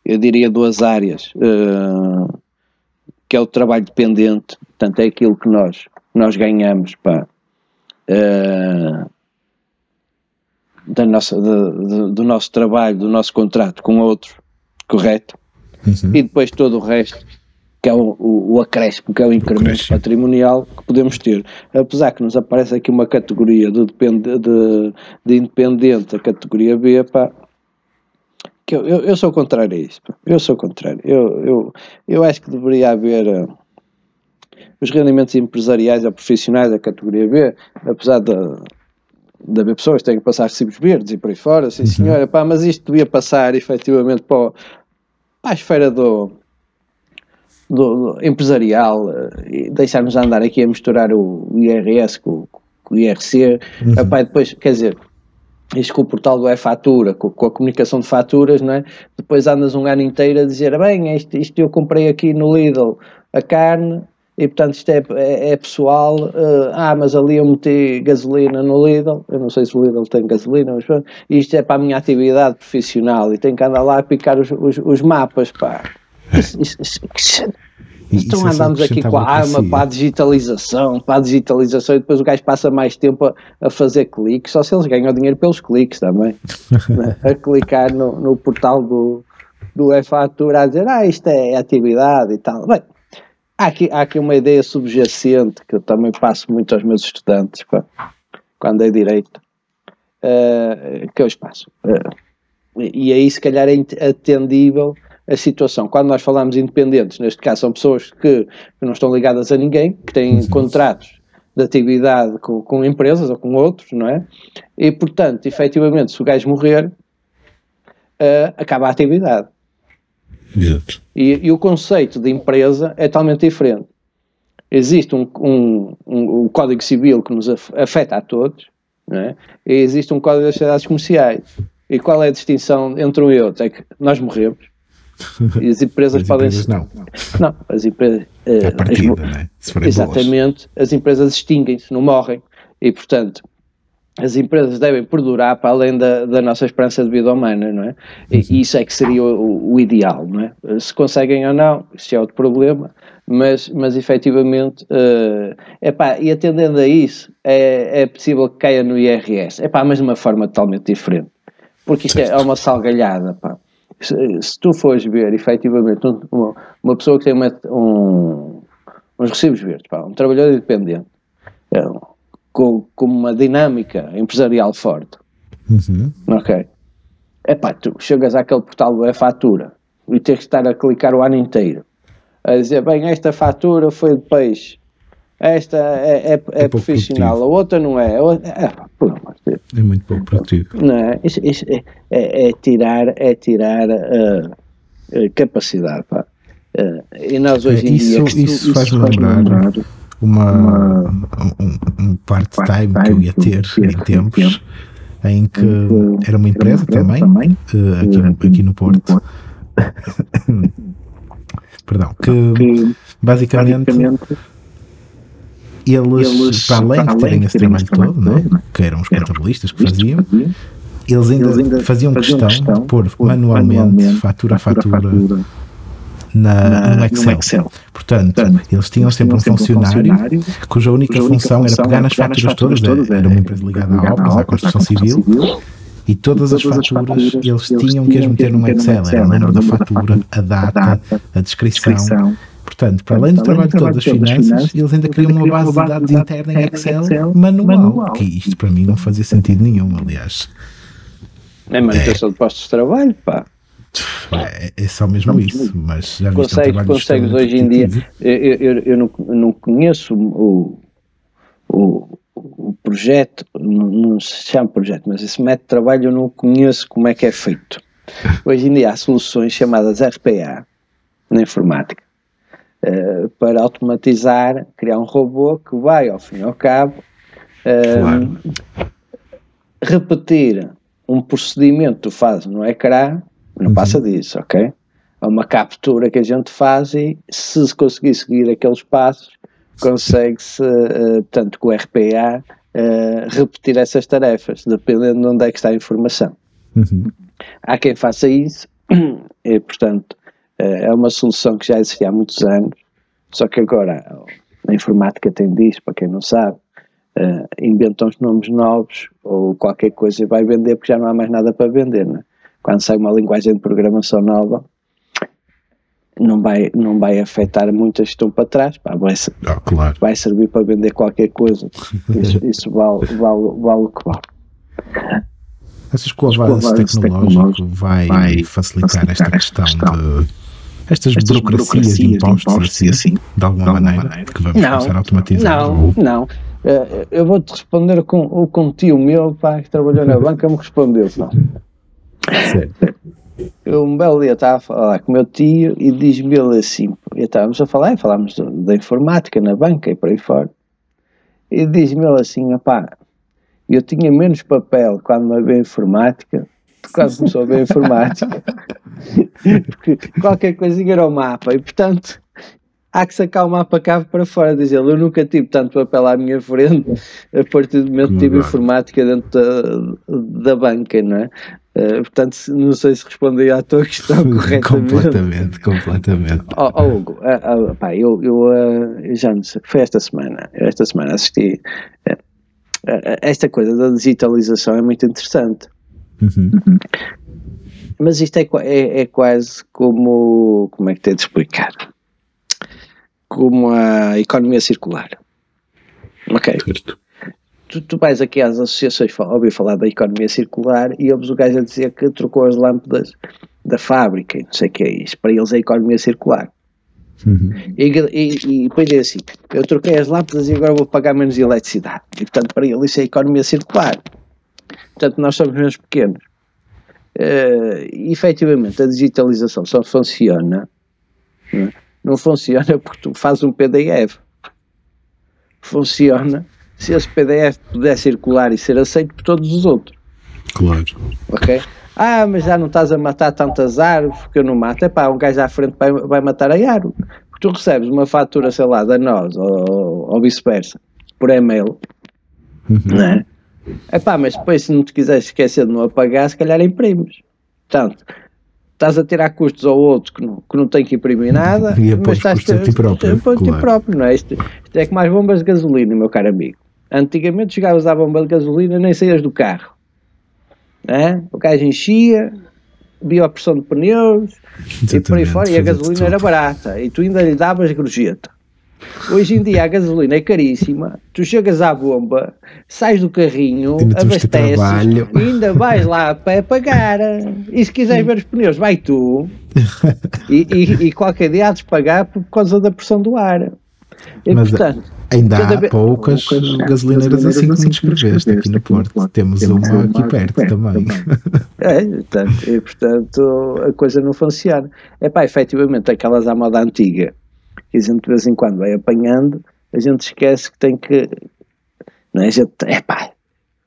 eu diria duas áreas, eh, que é o trabalho dependente, portanto, é aquilo que nós, nós ganhamos para, eh, da nossa, de- de- do nosso trabalho, do nosso contrato com outro, correto? Uhum. e depois todo o resto, que é o, o, o acréscimo, que é o incremento acréscimo. patrimonial que podemos ter. Apesar que nos aparece aqui uma categoria de, depende- de, de independente, a categoria B, pá, que eu, eu, eu sou contrário a isso. Eu sou contrário. Eu, eu, eu acho que deveria haver eh, os rendimentos empresariais ou profissionais da categoria B, apesar de, de haver pessoas que têm que passar recibos verdes e por aí fora, sim senhora, pá, mas isto devia passar efetivamente para, o- para a esfera do, do, do empresarial eh, e deixarmos andar aqui a misturar o IRS com, com o IRC. Epá, e depois, quer dizer, isto com o portal do e-fatura, com, com a comunicação de faturas, não é? Depois andas um ano inteiro a dizer, bem, isto, isto eu comprei aqui no Lidl a carne, e portanto isto é, é, é pessoal, uh, ah, mas ali eu meti gasolina no Lidl, eu não sei se o Lidl tem gasolina, mas pronto, isto é para a minha atividade profissional e tenho que andar lá a picar os, os, os mapas, pá. Isso, isso, isso, então andamos aqui com a arma para a digitalização, para a digitalização, e depois o gajo passa mais tempo a, a fazer cliques, só se eles ganham dinheiro pelos cliques também. Né? a clicar no, no portal do, do e-fatura a dizer, ah, isto é atividade e tal. Bem, há aqui, há aqui uma ideia subjacente que eu também passo muito aos meus estudantes pá, quando é direito, uh, que eu os passo. Uh, e aí se calhar é atendível a situação. Quando nós falamos independentes, neste caso são pessoas que, não estão ligadas a ninguém, que têm contratos de atividade com, com, empresas ou com outros, não é? E, portanto, efetivamente, se o gajo morrer, uh, acaba a atividade. Exato. E, e, o conceito de empresa é totalmente diferente. Existe um, um, um, um Código Civil que nos afeta a todos, não é? e existe um Código das Sociedades Comerciais. E qual é a distinção entre um e outro? É que nós morremos, e as empresas as podem. Empresas não. Não, as empresas. Uh, partida, as, né? exatamente, boas. as empresas extinguem-se, não morrem. E, portanto, as empresas devem perdurar para além da, da nossa esperança de vida humana, não é? E uhum. isso é que seria o, o, ideal, não é? Se conseguem ou não, isso é outro problema, mas, mas efetivamente, uh, epá, e atendendo a isso, é, é possível que caia no IRS, epá, mas de uma forma totalmente diferente, porque isto é, é uma salgalhada, pá se, se tu fores ver efetivamente uma, uma pessoa que tem uma, um, uns recibos verdes, pá, um trabalhador independente, é, com, com uma dinâmica empresarial forte, uhum. ok? É pá, tu chegas àquele portal do e-fatura e tens que estar a clicar o ano inteiro a dizer, bem, esta fatura foi de peixe, esta é, é, é, é profissional, a outra não é. A outra, é. É muito pouco produtivo. Não é? Isso, isso é, é, é, tirar, é tirar uh, capacidade. Pá. Uh, e nós hoje em isso, dia. Isso, faz-me lembrar, lembrar uma, uma, um, um part-time part que eu ia ter em tempos. Em que era uma empresa, também, também aqui, aqui no Porto, perdão, que basicamente eles, eles para além de terem esse trabalho todo, todo né, que eram os contabilistas que faziam, eles ainda, eles ainda faziam, questão de pôr manualmente, manualmente fatura a fatura, fatura na, na, no, Excel. Excel. Portanto, Portanto eles tinham sempre um funcionário, funcionário cuja única, cuja única função, era pegar nas faturas, faturas todas, era uma empresa ligada à obras, à construção civil, e todas, as faturas eles tinham que as meter no Excel, era o número da fatura, a data, a descrição Portanto, para além do trabalho todo das finanças, eles ainda criam uma base de dados interna em Excel manual, que isto para mim não fazia sentido nenhum, aliás. É manutenção é. de postos de trabalho, pá. É, é só mesmo isso, mas já viste consegues, consegues hoje em dia. Eu, eu, eu não, não conheço o, o, o projeto, não se chama projeto, mas esse método de trabalho eu não conheço como é que é feito. Hoje em dia há soluções chamadas RPA na informática uh, para automatizar, criar um robô que vai, ao fim e ao cabo, uh, claro. repetir um procedimento que tu fazes no ecrã, não uhum. passa disso, ok? É uma captura que a gente faz e se conseguir seguir aqueles passos, consegue-se, uh, portanto, com o RPA, uh, repetir essas tarefas, dependendo de onde é que está a informação. Uhum. Há quem faça isso, e, portanto, eh, é uma solução que já existia há muitos anos, só que agora a informática tem disso, para quem não sabe, uh, inventam os nomes novos ou qualquer coisa e vai vender porque já não há mais nada para vender. Né? Quando sai uma linguagem de programação nova, não vai, não vai afetar muitas que estão para trás, pá, vai, oh, claro. vai servir para vender qualquer coisa. Isso, isso vale, vale, vale o que vale. Achas que o avanço tecnológico vai, vai facilitar, facilitar esta questão, questão de estas, estas burocracias, burocracias de impostos, assim, assim, de alguma, de alguma maneira, maneira, que vamos não, começar a automatizar? Não, não. Uh, eu vou-te responder com, o com um tio meu, pá, que trabalhou na banca, me respondeu, não. Certo. Eu um belo dia estava a falar com o meu tio e diz-me ele assim, e estávamos a falar, e falámos da informática na banca e por aí fora, e diz-me ele assim, pá, eu tinha menos papel quando me veio informática quase começou a ver informática. Porque qualquer coisinha era o mapa e, portanto, há que sacar o mapa cave para fora, diz ele. Eu nunca tive tanto papel à minha frente a partir do momento que tive informática dentro da, da banca, não é? Uh, portanto, não sei se respondi à tua questão corretamente. completamente, completamente. Oh, oh Hugo, uh, uh, pá, eu, eu já não sei, foi esta semana, esta semana assisti. esta coisa da digitalização é muito interessante. Uhum. Mas isto é, é, é, quase como. Como é que tenho de explicar? Como a economia circular. Ok. Certo tu, tu vais aqui às associações ouvir falar da economia circular e ouves o gajo a dizer que trocou as lâmpadas da fábrica não sei o que é isso. Para eles é economia circular. Uhum. E, e, e, depois é assim: eu troquei as lâmpadas e agora vou pagar menos eletricidade. E portanto, para eles isso é economia circular. Portanto, nós somos menos pequenos. Uh, efetivamente, a digitalização só funciona. Não, é? não funciona porque tu fazes um PDF. Funciona se esse PDF puder circular e ser aceito por todos os outros. Claro. Ok? Ah, mas já não estás a matar tantas árvores porque eu não mato. É pá, um gajo à frente vai, vai matar a árvore. Porque tu recebes uma fatura, sei lá, da nós ou, ou vice-versa, por e-mail, uhum. não é? É pá, mas depois se não te quiseres esquecer de não apagar, se calhar imprimes. Portanto, estás a tirar custos ao outro que não, que não tem que imprimir nada, e mas estás a, ti próprio. A, a ti próprio, não é? Isto, isto é que mais bombas de gasolina, meu caro amigo. Antigamente chegavas à bomba de gasolina nem saías do carro. É? O gajo enchia, via a pressão de pneus Exatamente, e por aí fora, e a gasolina era barata e tu ainda lhe davas gorjeta. Hoje em dia a gasolina é caríssima, tu chegas à bomba, sais do carrinho, abasteces, ainda vais lá a pé pagar. E se quiseres ver os pneus, vai tu. E, e, e qualquer dia há de pagar por causa da pressão do ar. E, Mas, portanto, Ainda há vez... poucas, poucas gasolineiras assim como descreveste aqui no Porto. Porto. Temos, Temos uma, aqui perto, perto também. É, portanto, e, portanto, a coisa não funciona. É pá, efetivamente, aquelas à moda antiga, que a gente de vez em quando vai apanhando, a gente esquece que tem que. Não é? A gente, é pá,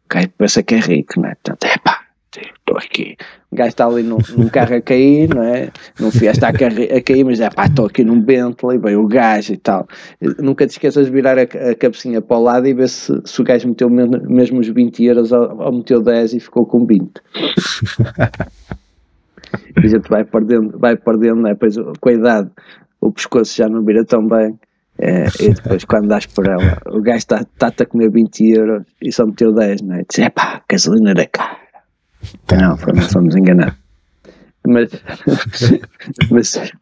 o cara pensa que é rico, não é? Portanto, é pá, estou aqui. O gajo está ali num, num, carro a cair, não é? Num Fiesta a, a cair, mas é pá, estou aqui num Bentley, veio o gajo e tal. Nunca te esqueças de virar a, a cabecinha para o lado e ver se, se o gajo meteu mesmo os 20 euros ou, ou meteu 10 e ficou com 20. e a gente vai perdendo, vai perdendo, né? Depois, com a idade, o pescoço já não vira tão bem. É, e depois, quando dás por ela, o gajo está-te tá a comer 20 euros e só meteu 10, não é? Diz, é pá, gasolina era cara. Não, fomos enganados. Mas, mas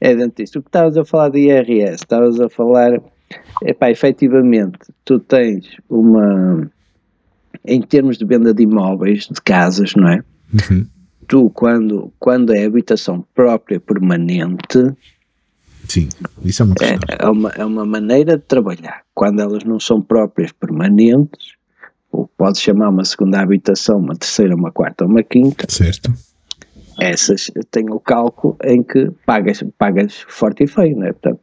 é dentista. O que estavas a falar de IRS, estavas a falar, epá, efetivamente, tu tens uma, em termos de venda de imóveis, de casas, não é? Uhum. Tu, quando, quando é habitação própria permanente, Sim, isso é uma questão. É, é, uma, é uma maneira de trabalhar. Quando elas não são próprias permanentes, ou pode chamar uma segunda habitação, uma terceira, uma quarta ou uma quinta. Certo. Essas têm o cálculo em que pagas, pagas forte e feio, não é? Portanto,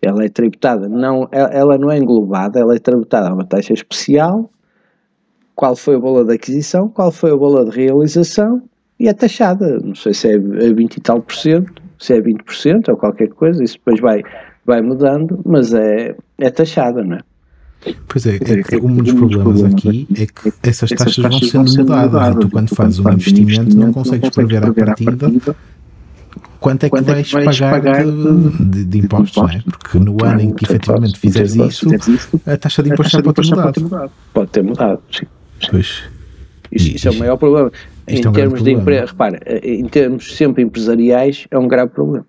ela é tributada, não, ela não é englobada, ela é tributada a uma taxa especial, qual foi o valor da aquisição, qual foi o valor de realização e é taxada, não sei se é 20 e tal por cento, se é 20% ou qualquer coisa, isso depois vai, vai mudando, mas é, é taxada, não é? Pois é, é um dos problemas aqui é que essas taxas vão sendo mudadas e tu quando fazes um investimento não consegues prever à partida quanto é que vais pagar de, de, de impostos, não é? Porque no ano em que efetivamente fizeres isso, a taxa de impostos já pode ter mudado. Pode ter mudado, sim. Pois. Isso, isso é o maior problema. Em termos de emprego, repara, em termos sempre empresariais, é um grave problema.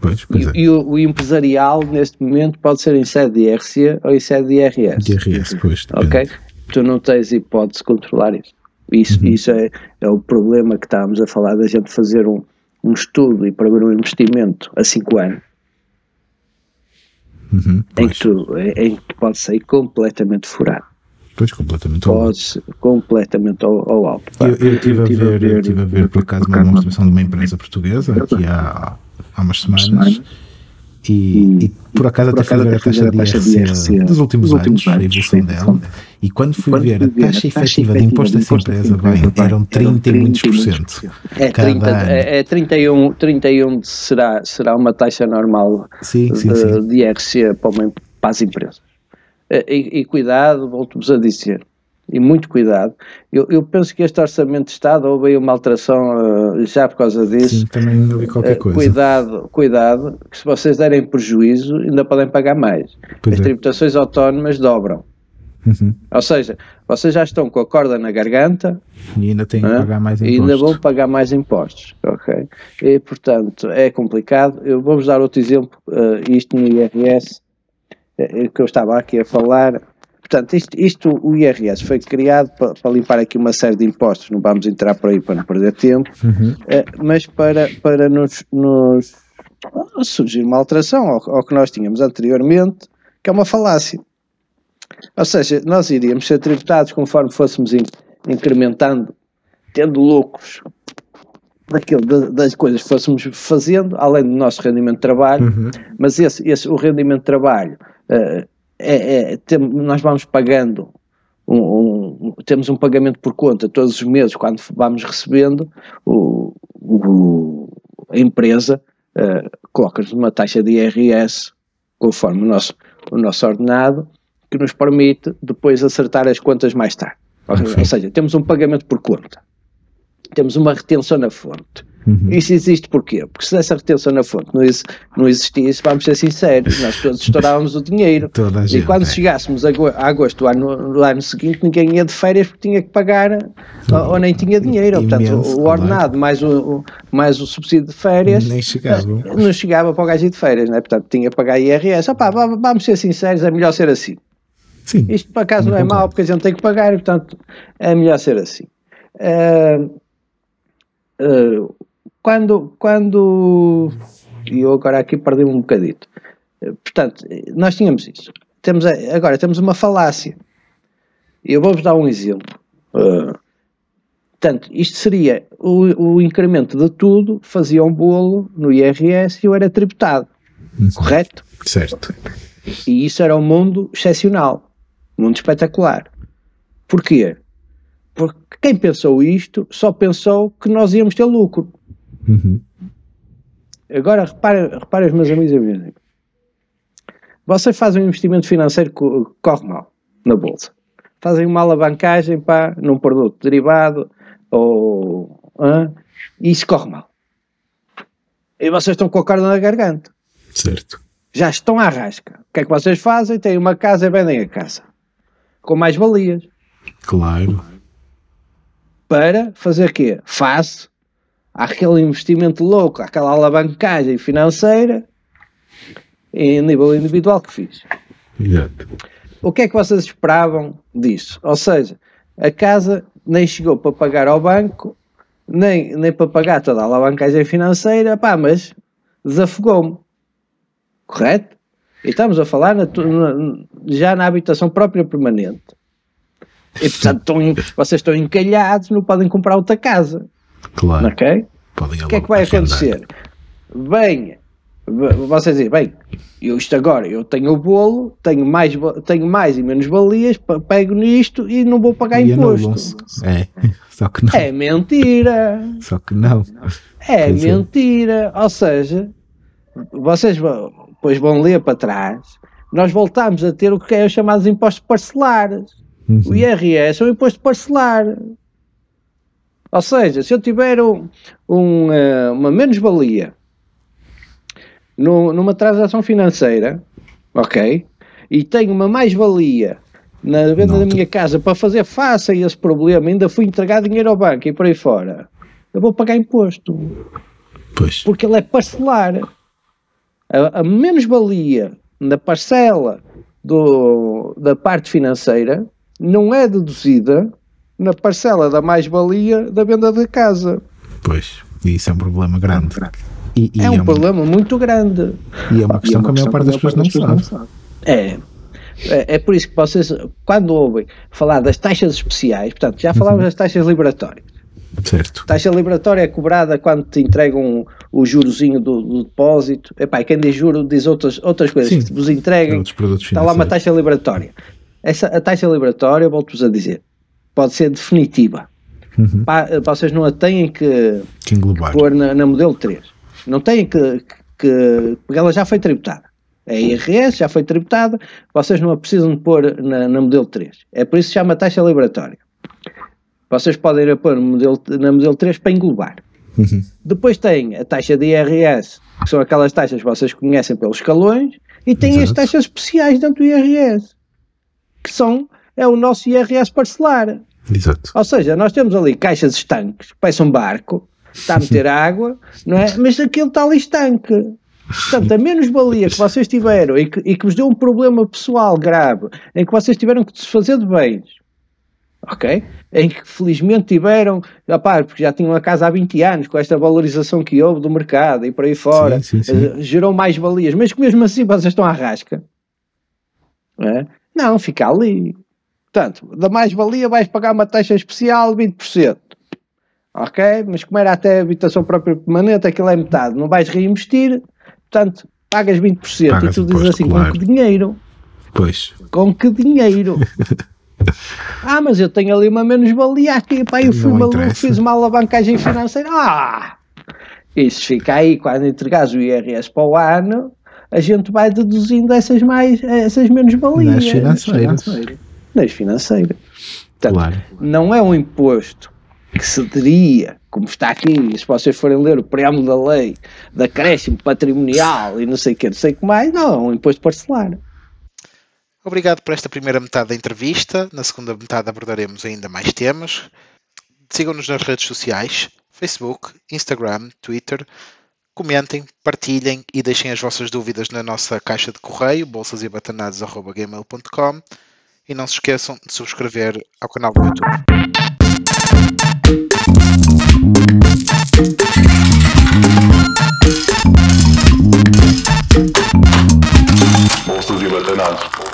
Pois, pois e, é. e o, o, empresarial, neste momento, pode ser em sede de IRC ou em sede de IRS. De IRS, pois. Depende. Ok? Tu não tens hipótese de controlar isso. Isso, uhum. isso é, é o problema que estávamos a falar da gente fazer um, um estudo e para ver um investimento a 5 anos. Uhum, em, que tu, em que pode sair completamente furado. Pois, completamente Pode completamente ao, ao alto. Eu estive a, ver, eu tive a ver, por acaso, uma demonstração de uma empresa portuguesa, aqui há, há umas semanas, e, e Por acaso até fui ver a taxa de IRC dos últimos anos, a evolução dela, e quando fui ver a taxa efetiva de imposto dessa empresa, bem, eram 30 e muitos por cento. É, 30, é, é 31, 31 será, será uma taxa normal sim, sim, de, sim. de IRC para, uma, para as empresas. E, e cuidado, volto-vos a dizer, e muito cuidado. Eu, eu, penso que este orçamento de Estado houve aí uma alteração uh, já por causa disso. Sim, também ouvi qualquer coisa. Uh, cuidado, cuidado, que se vocês derem prejuízo, ainda podem pagar mais. Pois As é. tributações autónomas dobram. Uhum. Ou seja, vocês já estão com a corda na garganta E ainda têm que Hã? pagar mais e impostos. ainda vão pagar mais impostos, ok? E, portanto, é complicado. Eu vou-vos dar outro exemplo, uh, isto no IRS, que eu estava aqui a falar. Portanto, isto, isto o IRS foi criado para, para limpar aqui uma série de impostos, não vamos entrar por aí para não perder tempo, Uhum. uh, mas para, para nos, nos surgir uma alteração ao, ao que nós tínhamos anteriormente, que é uma falácia. Ou seja, nós iríamos ser tributados conforme fôssemos in- incrementando, tendo lucros daquilo, da- das coisas que fôssemos fazendo, além do nosso rendimento de trabalho, Uhum. mas esse, esse, o rendimento de trabalho, eh, é, é- tem- nós vamos pagando, um, um- temos um pagamento por conta todos os meses, quando vamos recebendo, o, o- a empresa eh, coloca-nos uma taxa de IRS conforme o nosso, o nosso ordenado, que nos permite depois acertar as contas mais tarde. Ou, ou seja, temos um pagamento por conta. Temos uma retenção na fonte. Uhum. Isso existe porquê? Porque se essa retenção na fonte não, não existisse, vamos ser sinceros, nós todos estourávamos o dinheiro. E gente, quando é. chegássemos a, a agosto do ano, do ano seguinte, ninguém ia de férias porque tinha que pagar ou, ou nem tinha dinheiro. Portanto, Imenso, o, ordenado mais o, o- mais o subsídio de férias Nem chegavam. eh, não chegava para o gajo de férias, né? portanto tinha que pagar IRS. Opá, va- vamos ser sinceros, é melhor ser assim. Sim. Isto por acaso não é mau, porque a gente tem que pagar e, portanto, é melhor ser assim. Ah, ah, quando, quando. E eu agora aqui perdi um bocadito. Ah, Portanto, nós tínhamos isso. Temos, agora temos uma falácia. Eu vou-vos dar um exemplo. Ah, portanto, isto seria o, o incremento de tudo, fazia um bolo no IRS e eu era tributado. Correto? Certo. E isso era um mundo excepcional, um mundo espetacular. Porquê? Porque quem pensou isto só pensou que nós íamos ter lucro. Uhum. Agora reparem, os meus amigos e amigas. Vocês fazem um investimento financeiro que co- corre mal na bolsa. Fazem uma alavancagem para, num produto derivado ou e isso corre mal. E vocês estão com a corda na garganta. Certo. já estão à rasca. O que é que vocês fazem? Têm uma casa e vendem a casa. Com mais valias. Claro. Para fazer quê? Face àquele investimento louco, àquela alavancagem financeira em nível individual que fiz. Exato. O que é que vocês esperavam disso? Ou seja, a casa nem chegou para pagar ao banco, nem, nem para pagar toda a alavancagem financeira, pá, mas desafogou-me. Correto? E estamos a falar na na- já na habitação própria permanente. E portanto estão vocês estão encalhados, não podem comprar outra casa. Claro. Ok? O que é que vai acontecer? Bem, vocês dizem, bem, eu isto agora, eu tenho o bolo, tenho mais, tenho mais e menos valias, pego nisto e não vou pagar E imposto. É. Só que não. É mentira. Só que não. É Pois é. mentira. Ou seja, vocês depois vão ler para trás, nós voltamos a ter o que é os chamados impostos parcelares. Uhum. O IRS é um imposto parcelar. Ou seja, se eu tiver um, um, eh, uma menos-valia no- numa transação financeira, ok? E tenho uma mais-valia na venda Não, da tu- minha casa para fazer face a esse problema, ainda fui entregar dinheiro ao banco e por aí fora, eu vou pagar imposto Pois. porque ele é parcelar. A, a menos-valia na parcela do- da parte financeira não é deduzida na parcela da mais-valia da venda da casa. Pois. E isso é um problema grande. E, e é um uma- problema muito grande. E é uma questão que a maior parte das pessoas não sabe. É. É, é por isso que vocês, quando ouvem falar das taxas especiais, portanto, já falámos das taxas liberatórias. Certo. Taxa liberatória é cobrada quando te entregam o jurozinho do, do depósito. Epá, e quem diz juro diz outras, outras coisas Sim, que vos entreguem. Está lá uma taxa liberatória. Essa, a taxa liberatória, volto-vos a dizer, pode ser definitiva. Uhum. Pá, Vocês não a têm que Que englobar. pôr na, na modelo 3. Não têm que, que- que. Porque ela já foi tributada. É IRS, já foi tributada, vocês não a precisam de pôr na, na modelo 3. É por isso que se chama taxa liberatória. Vocês podem ir a pôr modelo, na modelo 3 para englobar. Uhum. Depois tem a taxa de IRS, que são aquelas taxas que vocês conhecem pelos escalões, e tem as Exato. taxas especiais dentro do IRS, que são, é o nosso IRS parcelar. Exato. Ou seja, nós temos ali caixas estanques, que parece um barco, está a meter água, não é? Mas aquilo está ali estanque. Portanto, a menos-valia que vocês tiveram e que, e que vos deu um problema pessoal grave, em que vocês tiveram que desfazer de bens, ok? Em que felizmente tiveram, opá, porque já tinham a casa há 20 anos, com esta valorização que houve do mercado e por aí fora, Sim, sim, sim. eh, gerou mais valias, mas que mesmo assim vocês estão à rasca. Não, é? não fica ali. Portanto, da mais-valia vais pagar uma taxa especial de 20%. Ok? Mas como era até habitação própria permanente, aquilo é metade. Não vais reinvestir, portanto, pagas 20%. Pagas e tu dizes assim, claro. com que dinheiro? Pois. Com que dinheiro? ah, mas eu tenho ali uma menos-valia aqui, pá, eu fui Não maluco, interessa. fiz uma alavancagem financeira. Ah! Isso fica aí, quando entregares o IRS para o ano, a gente vai deduzindo essas, mais, essas menos-valias. Nas financeiras. financeiras. Nas financeiras. Portanto, Claro. não é um imposto que se teria, como está aqui, se vocês forem ler o preâmbulo da lei, de acréscimo patrimonial e não sei o que, não sei o que mais, não, é um imposto parcelar. Obrigado por esta primeira metade da entrevista. Na segunda metade abordaremos ainda mais temas. Sigam-nos nas redes sociais: Facebook, Instagram, Twitter. Comentem, partilhem e deixem as vossas dúvidas na nossa caixa de correio bolsasebatanados.gmail.com e não se esqueçam de subscrever ao canal do YouTube. Monstros e batanados.